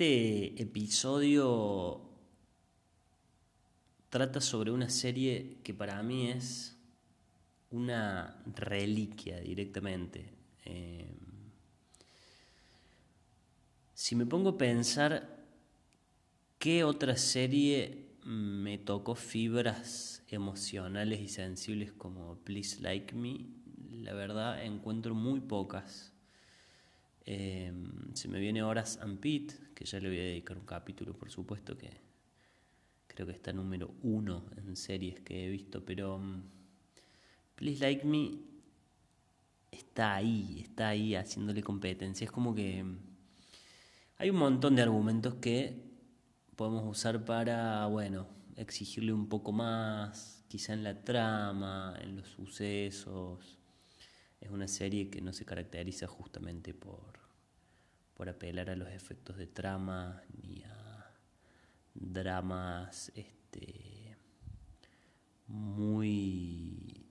Este episodio trata sobre una serie que para mí es una reliquia directamente. Eh, si me pongo a pensar qué otra serie me tocó fibras emocionales y sensibles como Please Like Me, la verdad encuentro muy pocas. Eh, se me viene Horas and Pete, que ya le voy a dedicar un capítulo, por supuesto, que creo que está número uno en series que he visto, pero mm, Please Like Me está ahí, está ahí haciéndole competencia. Es como que mm, hay un montón de argumentos que podemos usar para, bueno, exigirle un poco más, quizá en la trama, en los sucesos. Es una serie que no se caracteriza justamente por, por apelar a los efectos de trama ni a dramas este, muy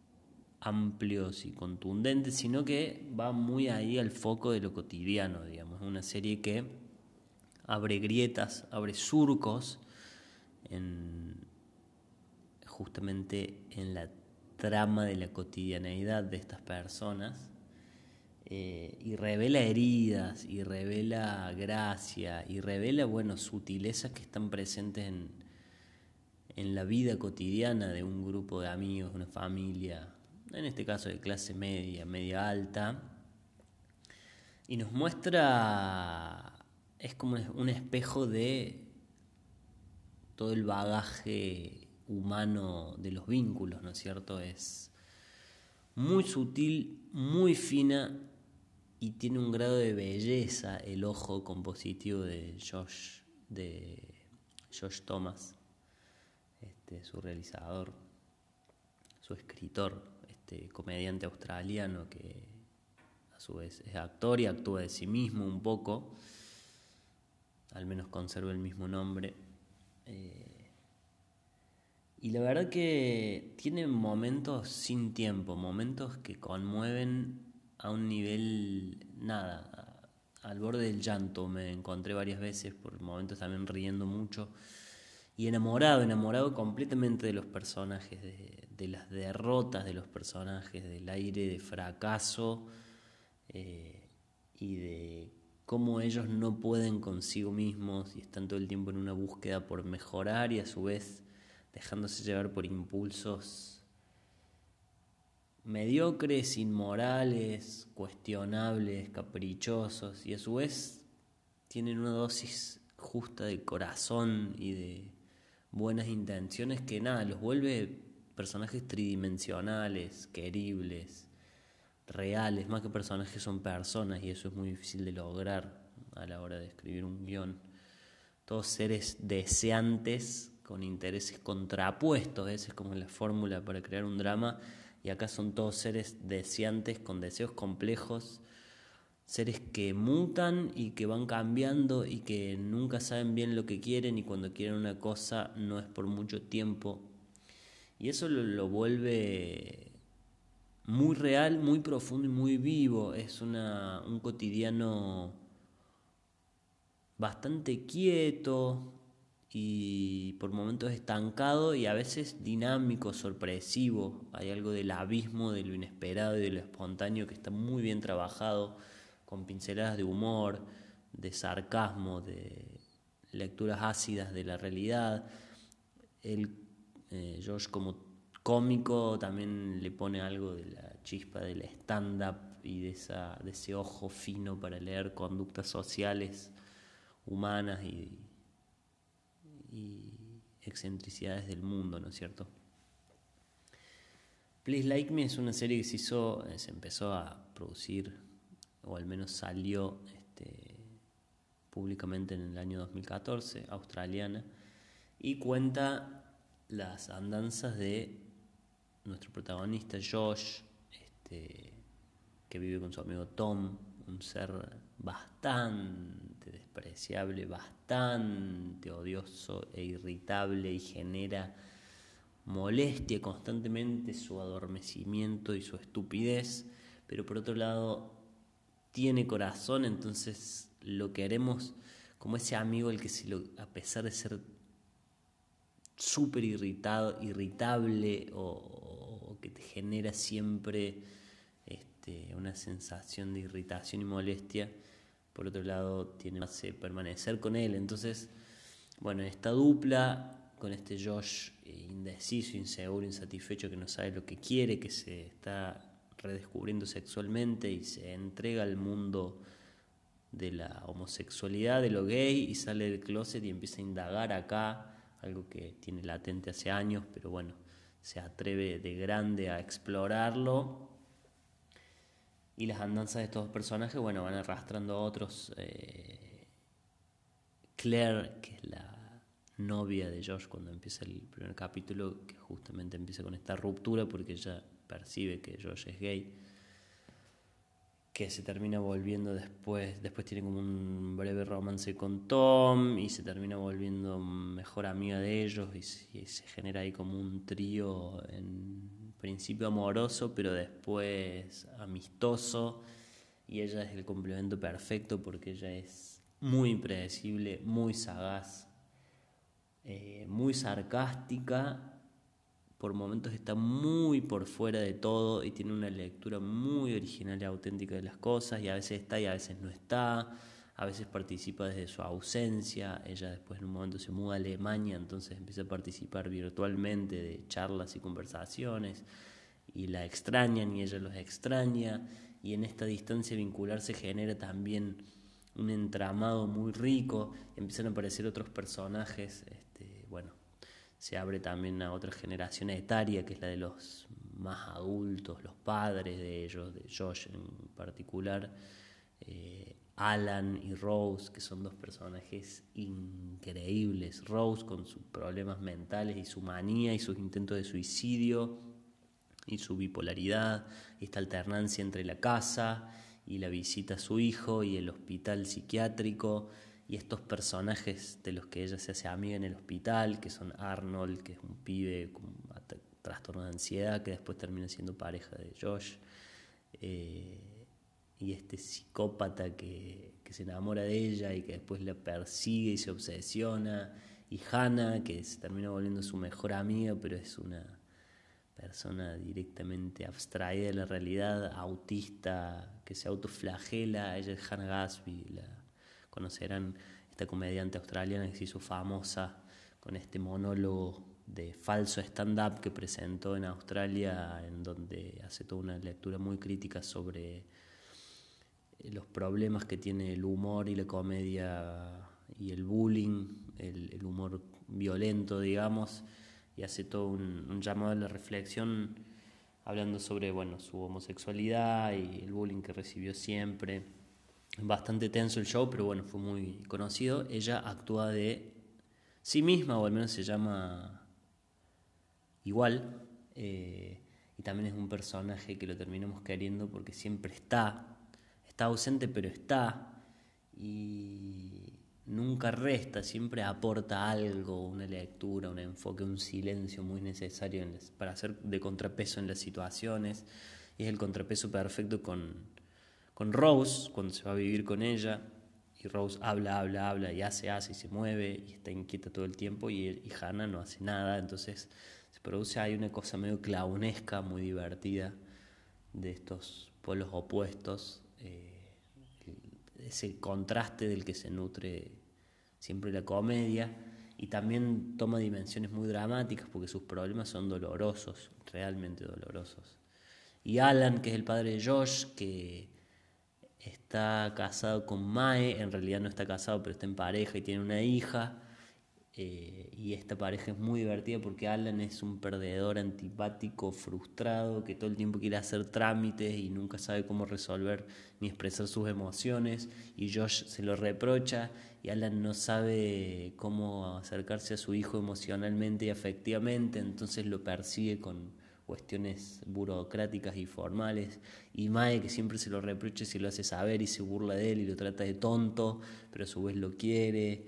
amplios y contundentes, sino que va muy ahí al foco de lo cotidiano, digamos. Es una serie que abre grietas, abre surcos en, justamente en la trama de la cotidianeidad de estas personas eh, y revela heridas y revela gracia y revela bueno sutilezas que están presentes en, en la vida cotidiana de un grupo de amigos, una familia, en este caso de clase media, media alta, y nos muestra, es como un espejo de todo el bagaje humano de los vínculos, ¿no es cierto? Es muy sutil, muy fina y tiene un grado de belleza el ojo compositivo de Josh, de Josh Thomas, este, su realizador, su escritor, este comediante australiano que a su vez es actor y actúa de sí mismo un poco, al menos conserva el mismo nombre. Eh, y la verdad que tiene momentos sin tiempo, momentos que conmueven a un nivel, nada, al borde del llanto. Me encontré varias veces, por momentos también riendo mucho. Y enamorado, enamorado completamente de los personajes, de, las derrotas de los personajes, del aire de fracaso eh, y de cómo ellos no pueden consigo mismos y están todo el tiempo en una búsqueda por mejorar y a su vez dejándose llevar por impulsos mediocres, inmorales, cuestionables, caprichosos y a su vez tienen una dosis justa de corazón y de buenas intenciones que nada, los vuelve personajes tridimensionales, queribles, reales, más que personajes son personas y eso es muy difícil de lograr a la hora de escribir un guion. Todos seres deseantes con intereses contrapuestos, esa es como la fórmula para crear un drama y acá son todos seres deseantes con deseos complejos, seres que mutan y que van cambiando y que nunca saben bien lo que quieren y cuando quieren una cosa no es por mucho tiempo. Y eso lo, lo vuelve muy real, muy profundo y muy vivo. Es una, un cotidiano bastante quieto y por momentos estancado y a veces dinámico, sorpresivo. Hay algo del abismo, de lo inesperado y de lo espontáneo que está muy bien trabajado, con pinceladas de humor, de sarcasmo, de lecturas ácidas de la realidad. El, eh, como cómico también le pone algo de la chispa del stand-up y de, de ese ojo fino para leer conductas sociales humanas y, y excentricidades del mundo, ¿no es cierto? Please Like Me es una serie que se hizo, eh, se empezó a producir, o al menos salió este, públicamente en el año 2014, australiana, y cuenta las andanzas de nuestro protagonista Josh, este, que vive con su amigo Tom, un ser bastante despreciable, bastante odioso e irritable y genera molestia constantemente su adormecimiento y su estupidez, pero por otro lado tiene corazón, entonces lo que haremos como ese amigo el que se lo, a pesar de ser súper irritado, irritable o, que te genera siempre este, una sensación de irritación y molestia, por otro lado tiene más permanecer con él. Entonces, bueno, esta dupla con este Josh eh, indeciso, inseguro, insatisfecho, que no sabe lo que quiere, que se está redescubriendo sexualmente y se entrega al mundo de la homosexualidad, de lo gay, y sale del closet y empieza a indagar acá, algo que tiene latente hace años, pero bueno, se atreve de grande a explorarlo. Y las andanzas de estos personajes, bueno, van arrastrando a otros. Eh, Claire, que es la novia de Josh cuando empieza el primer capítulo, que justamente empieza con esta ruptura porque ella percibe que Josh es gay que se termina volviendo después, después tiene como un breve romance con Tom y se termina volviendo mejor amiga de ellos y se, genera ahí como un trío en principio amoroso pero después amistoso. Y ella es el complemento perfecto porque ella es muy impredecible, muy sagaz, eh, muy sarcástica. Por momentos está muy por fuera de todo y tiene una lectura muy original y auténtica de las cosas y a veces está y a veces no está, a veces participa desde su ausencia, ella después en un momento se muda a Alemania, entonces empieza a participar virtualmente de charlas y conversaciones y la extrañan y ella los extraña y en esta distancia vincular se genera también un entramado muy rico, empiezan a aparecer otros personajes, este, bueno, se abre también a otra generación etaria, que es la de los más adultos, los padres de ellos, de Josh en particular, eh, Alan y Rose, que son dos personajes increíbles. Rose con sus problemas mentales y su manía y sus intentos de suicidio y su bipolaridad, esta alternancia entre la casa y la visita a su hijo y el hospital psiquiátrico y estos personajes de los que ella se hace amiga en el hospital, que son Arnold, que es un pibe con trastorno de ansiedad, que después termina siendo pareja de Josh, eh, y este psicópata que, que, se enamora de ella y que después la persigue y se obsesiona, y Hannah, que se termina volviendo su mejor amiga, pero es una persona directamente abstraída de la realidad, autista, que se autoflagela, ella es Hannah Gatsby, la conocerán esta comediante australiana que se hizo famosa con este monólogo de falso stand-up que presentó en Australia, en donde hace toda una lectura muy crítica sobre los problemas que tiene el humor y la comedia y el bullying, el, humor violento, digamos, y hace todo un, llamado a la reflexión hablando sobre bueno, su homosexualidad y el bullying que recibió siempre bastante tenso el show, pero bueno, fue muy conocido. Ella actúa de sí misma, o al menos se llama igual. Eh, y también es un personaje que lo terminamos queriendo porque siempre está. Está ausente, pero está. Y nunca resta, siempre aporta algo, una lectura, un enfoque, un silencio muy necesario para hacer de contrapeso en las situaciones. Es el contrapeso perfecto con con Rose, cuando se va a vivir con ella, y Rose habla, habla, habla, y hace, hace, y se mueve, y está inquieta todo el tiempo, y, y Hannah no hace nada, entonces se produce ahí una cosa medio clownesca, muy divertida, de estos polos opuestos, eh, ese contraste del que se nutre siempre la comedia, y también toma dimensiones muy dramáticas porque sus problemas son dolorosos, realmente dolorosos. Y Alan, que es el padre de Josh, que está casado con Mae, en realidad no está casado, pero está en pareja y tiene una hija. Eh, y esta pareja es muy divertida porque Alan es un perdedor antipático, frustrado, que todo el tiempo quiere hacer trámites y nunca sabe cómo resolver ni expresar sus emociones. Y Josh se lo reprocha y Alan no sabe cómo acercarse a su hijo emocionalmente y afectivamente, entonces lo persigue con, cuestiones burocráticas y formales, y Mae que siempre se lo reprocha y se lo hace saber y se burla de él y lo trata de tonto, pero a su vez lo quiere,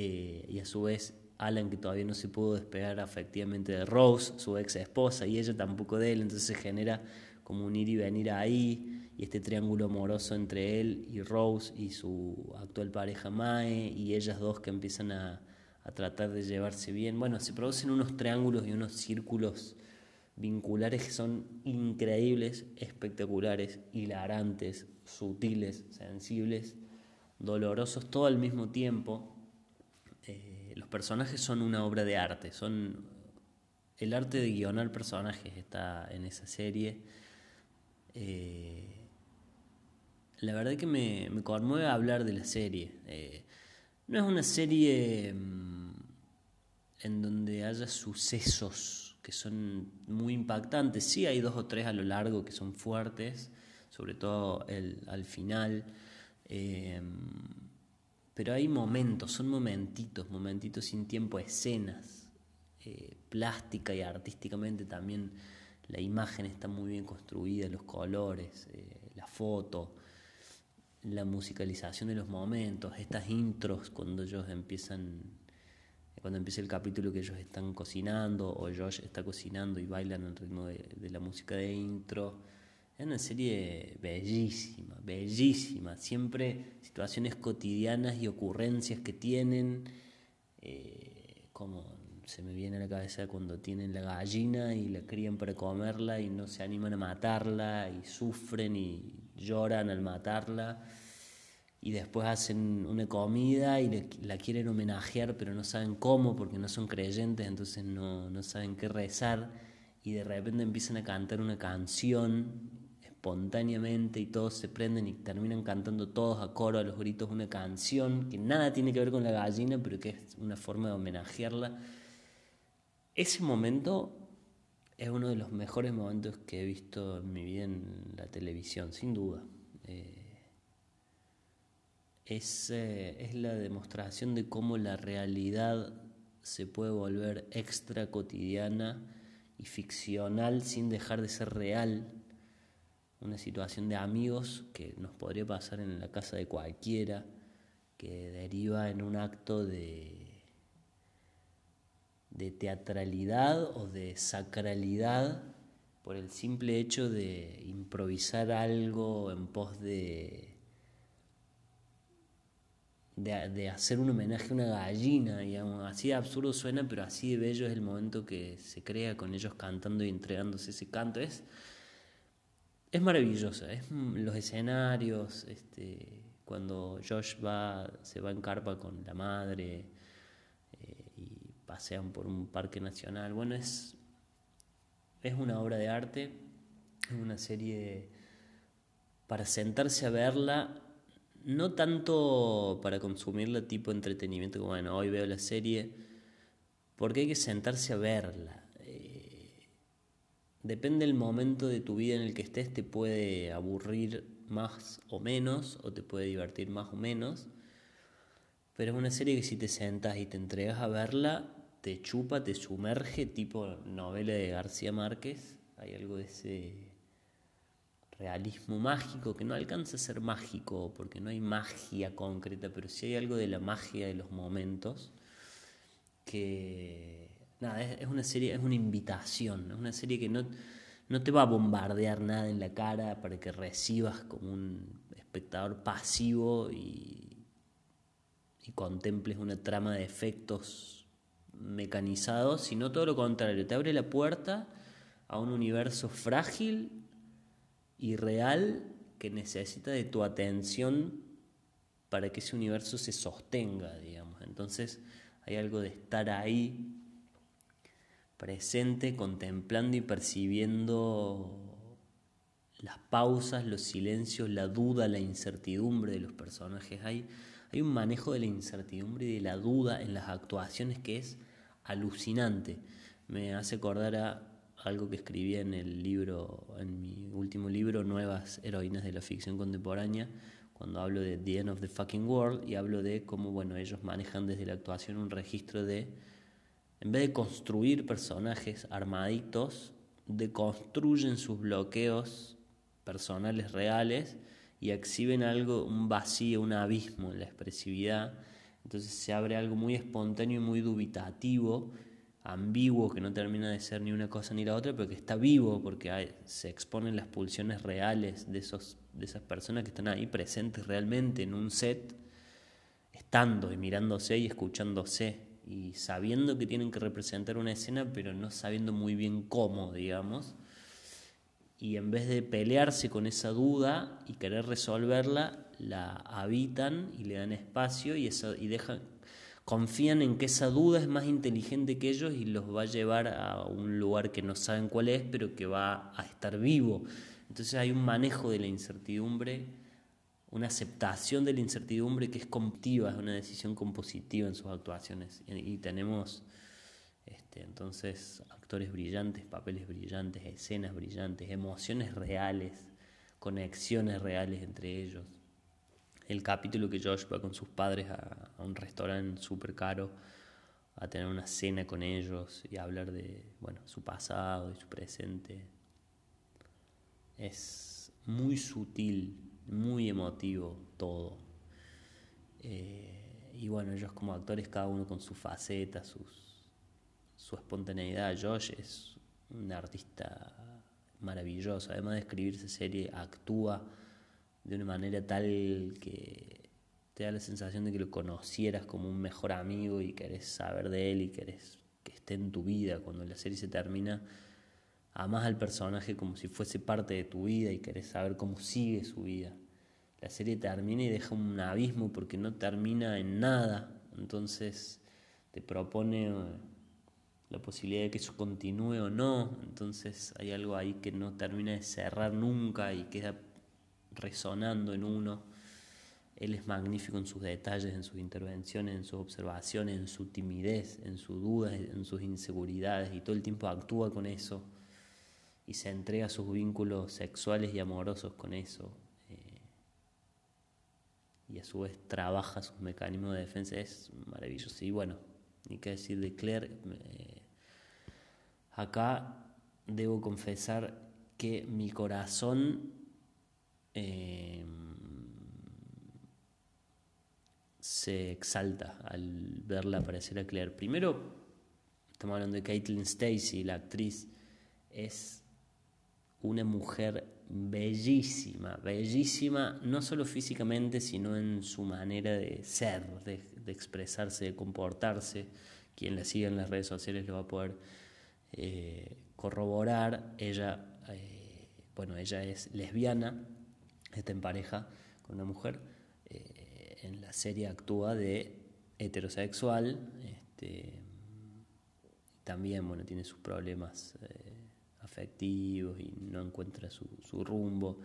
eh, y a su vez Alan que todavía no se pudo despegar afectivamente de Rose, su ex esposa, y ella tampoco de él, entonces se genera como un ir y venir ahí, y este triángulo amoroso entre él y Rose y su actual pareja Mae y ellas dos que empiezan a, a tratar de llevarse bien. Bueno, se producen unos triángulos y unos círculos vinculares que son increíbles, espectaculares, hilarantes, sutiles, sensibles, dolorosos, todo al mismo tiempo. Los personajes son una obra de arte, son el arte de guionar personajes está en esa serie. Eh, la verdad que me, me, conmueve hablar de la serie. Eh, no es una serie mm, en donde haya sucesos que son muy impactantes. Sí hay dos o tres a lo largo que son fuertes, sobre todo el, al final. Eh, pero hay momentos, son momentitos, momentitos sin tiempo, escenas. Eh, plástica y artísticamente también la imagen está muy bien construida, los colores, eh, la foto, la musicalización de los momentos, estas intros cuando ellos empiezan cuando empieza el capítulo que ellos están cocinando o Josh está cocinando y bailan al ritmo de, la música de intro. Es una serie bellísima, bellísima. Siempre situaciones cotidianas y ocurrencias que tienen, eh, como se me viene a la cabeza cuando tienen la gallina y la crían para comerla y no se animan a matarla y sufren y lloran al matarla y después hacen una comida y la quieren homenajear pero no saben cómo porque no son creyentes, entonces no, no saben qué rezar y de repente empiezan a cantar una canción espontáneamente y todos se prenden y terminan cantando todos a coro a los gritos una canción que nada tiene que ver con la gallina pero que es una forma de homenajearla. Ese momento es uno de los mejores momentos que he visto en mi vida en la televisión, sin duda. Eh, es, eh, es la demostración de cómo la realidad se puede volver extra cotidiana y ficcional sin dejar de ser real. Una situación de amigos que nos podría pasar en la casa de cualquiera, que deriva en un acto de, de teatralidad o de sacralidad por el simple hecho de improvisar algo en pos de de, hacer un homenaje a una gallina, y así de absurdo suena, pero así de bello es el momento que se crea con ellos cantando y entregándose ese canto. Es, es maravillosa, es los escenarios, este, cuando Josh va, se va en carpa con la madre eh, y pasean por un parque nacional. Bueno, es, es una obra de arte, es una serie para sentarse a verla no tanto para consumirla tipo entretenimiento, como bueno, hoy veo la serie, porque hay que sentarse a verla. Depende del momento de tu vida en el que estés, te puede aburrir más o menos, o te puede divertir más o menos, pero es una serie que si te sentas y te entregas a verla, te chupa, te sumerge, tipo novela de García Márquez, hay algo de ese realismo mágico que no alcanza a ser mágico porque no hay magia concreta, pero sí hay algo de la magia de los momentos que nada, es, una serie, es una invitación, es una serie que no, no te va a bombardear nada en la cara para que recibas como un espectador pasivo y, y contemples una trama de efectos mecanizados, sino todo lo contrario, te abre la puerta a un universo frágil y real que necesita de tu atención para que ese universo se sostenga, digamos. Entonces hay algo de estar ahí presente, contemplando y percibiendo las pausas, los silencios, la duda, la incertidumbre de los personajes. Hay, hay un manejo de la incertidumbre y de la duda en las actuaciones que es alucinante. Me hace acordar a algo que escribí en el libro, en mi último libro, Nuevas Heroínas de la Ficción Contemporánea, cuando hablo de The End of the Fucking World y hablo de cómo, bueno, ellos manejan desde la actuación un registro de, en vez de construir personajes armaditos, deconstruyen sus bloqueos personales reales y exhiben algo, un vacío, un abismo en la expresividad. Entonces se abre algo muy espontáneo y muy dubitativo ambiguo que no termina de ser ni una cosa ni la otra, pero que está vivo porque se exponen las pulsiones reales de, esos, de esas personas que están ahí presentes realmente en un set, estando y mirándose y escuchándose y sabiendo que tienen que representar una escena, pero no sabiendo muy bien cómo, digamos. Y en vez de pelearse con esa duda y querer resolverla, la habitan y le dan espacio y, y dejan confían en que esa duda es más inteligente que ellos y los va a llevar a un lugar que no saben cuál es, pero que va a estar vivo. Entonces hay un manejo de la incertidumbre, una aceptación de la incertidumbre que es compositiva, es una decisión compositiva en sus actuaciones. Y, tenemos este, entonces actores brillantes, papeles brillantes, escenas brillantes, emociones reales, conexiones reales entre ellos el capítulo que Josh va con sus padres a, un restaurante súper caro a tener una cena con ellos y a hablar de bueno, su pasado y su presente. Es muy sutil, muy emotivo todo. Eh, y bueno, ellos como actores, cada uno con su faceta, sus, su espontaneidad. Josh es un artista maravilloso. Además de escribir esa serie, actúa de una manera tal que te da la sensación de que lo conocieras como un mejor amigo y querés saber de él y querés que esté en tu vida. Cuando la serie se termina, amas al personaje como si fuese parte de tu vida y querés saber cómo sigue su vida. La serie termina y deja un abismo porque no termina en nada. Entonces te propone eh, la posibilidad de que eso continúe o no. Entonces hay algo ahí que no termina de cerrar nunca y queda resonando en uno. Él es magnífico en sus detalles, en sus intervenciones, en sus observaciones, en su timidez, en sus dudas, en sus inseguridades y todo el tiempo actúa con eso y se entrega a sus vínculos sexuales y amorosos con eso. Eh, y a su vez trabaja sus mecanismos de defensa. Es maravilloso. Y bueno, ni qué decir de Claire. Eh, acá debo confesar que mi corazón Em, se exalta al verla aparecer a Claire. Primero, estamos hablando de Caitlin Stacy, la actriz, es una mujer bellísima, bellísima, no solo físicamente, sino en su manera de ser, de, expresarse, de comportarse. Quien la siga en las redes sociales lo va a poder eh, corroborar. Ella, eh, bueno, ella es lesbiana, está en pareja con una mujer, eh, en la serie actúa de heterosexual, este, también bueno, tiene sus problemas y no encuentra su, su rumbo,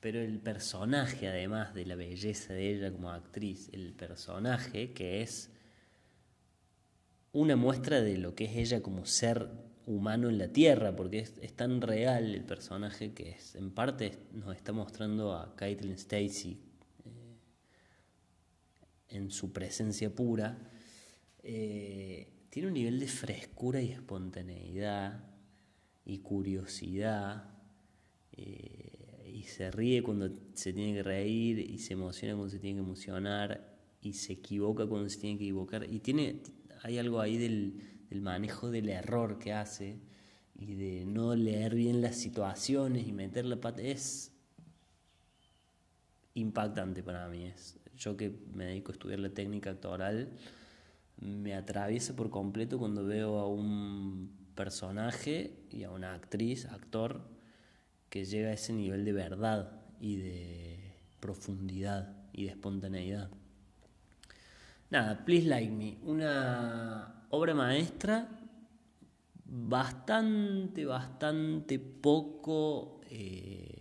pero el personaje, además de la belleza de ella como actriz, el personaje que es una muestra de lo que es ella como ser humano en la Tierra, porque es, tan real el personaje que es, en parte nos está mostrando a Caitlin Stacy eh, en su presencia pura. Eh, tiene un nivel de frescura y espontaneidad y curiosidad. Eh, y se ríe cuando se tiene que reír y se emociona cuando se tiene que emocionar y se equivoca cuando se tiene que equivocar. Y tiene, hay algo ahí del, el manejo del error que hace y de no leer bien las situaciones y meter la pata es impactante para mí. Es, yo que me dedico a estudiar la técnica actoral, me atraviesa por completo cuando veo a un personaje y a una actriz, actor, que llega a ese nivel de verdad y de profundidad y de espontaneidad. Nada, Please Like Me, una obra maestra bastante, bastante poco eh,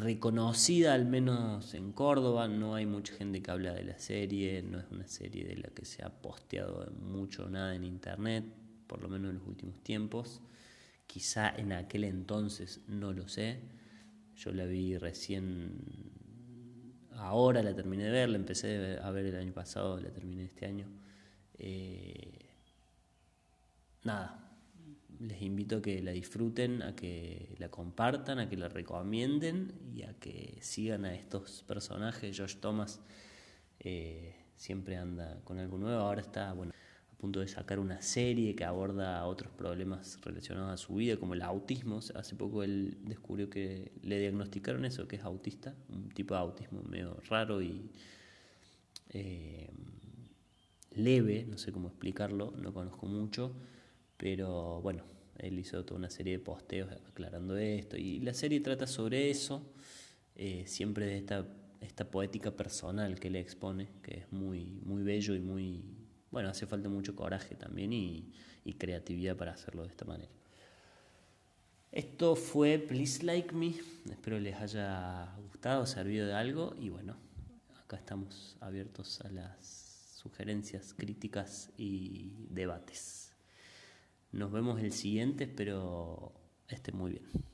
reconocida, al menos en Córdoba. No hay mucha gente que habla de la serie, no es una serie de la que se ha posteado mucho nada en internet, por lo menos en los últimos tiempos. Quizá en aquel entonces, no lo sé. Yo la vi recién ahora la terminé de ver, la empecé a ver el año pasado, la terminé este año. Eh, nada, les invito a que la disfruten, a que la compartan, a que la recomienden y a que sigan a estos personajes. Josh Thomas eh, siempre anda con algo nuevo, ahora está, bueno, punto de sacar una serie que aborda otros problemas relacionados a su vida, como el autismo. hace poco él descubrió que le diagnosticaron eso, que es autista, un tipo de autismo medio raro y eh, leve, no sé cómo explicarlo, no conozco mucho, pero bueno, él hizo toda una serie de posteos aclarando esto y la serie trata sobre eso, eh, siempre de esta, esta poética personal que le expone, que es muy, muy bello y muy bueno, hace falta mucho coraje también y, creatividad para hacerlo de esta manera. Esto fue Please Like Me, espero les haya gustado, servido de algo y bueno, acá estamos abiertos a las sugerencias, críticas y debates. Nos vemos el siguiente, espero esté muy bien.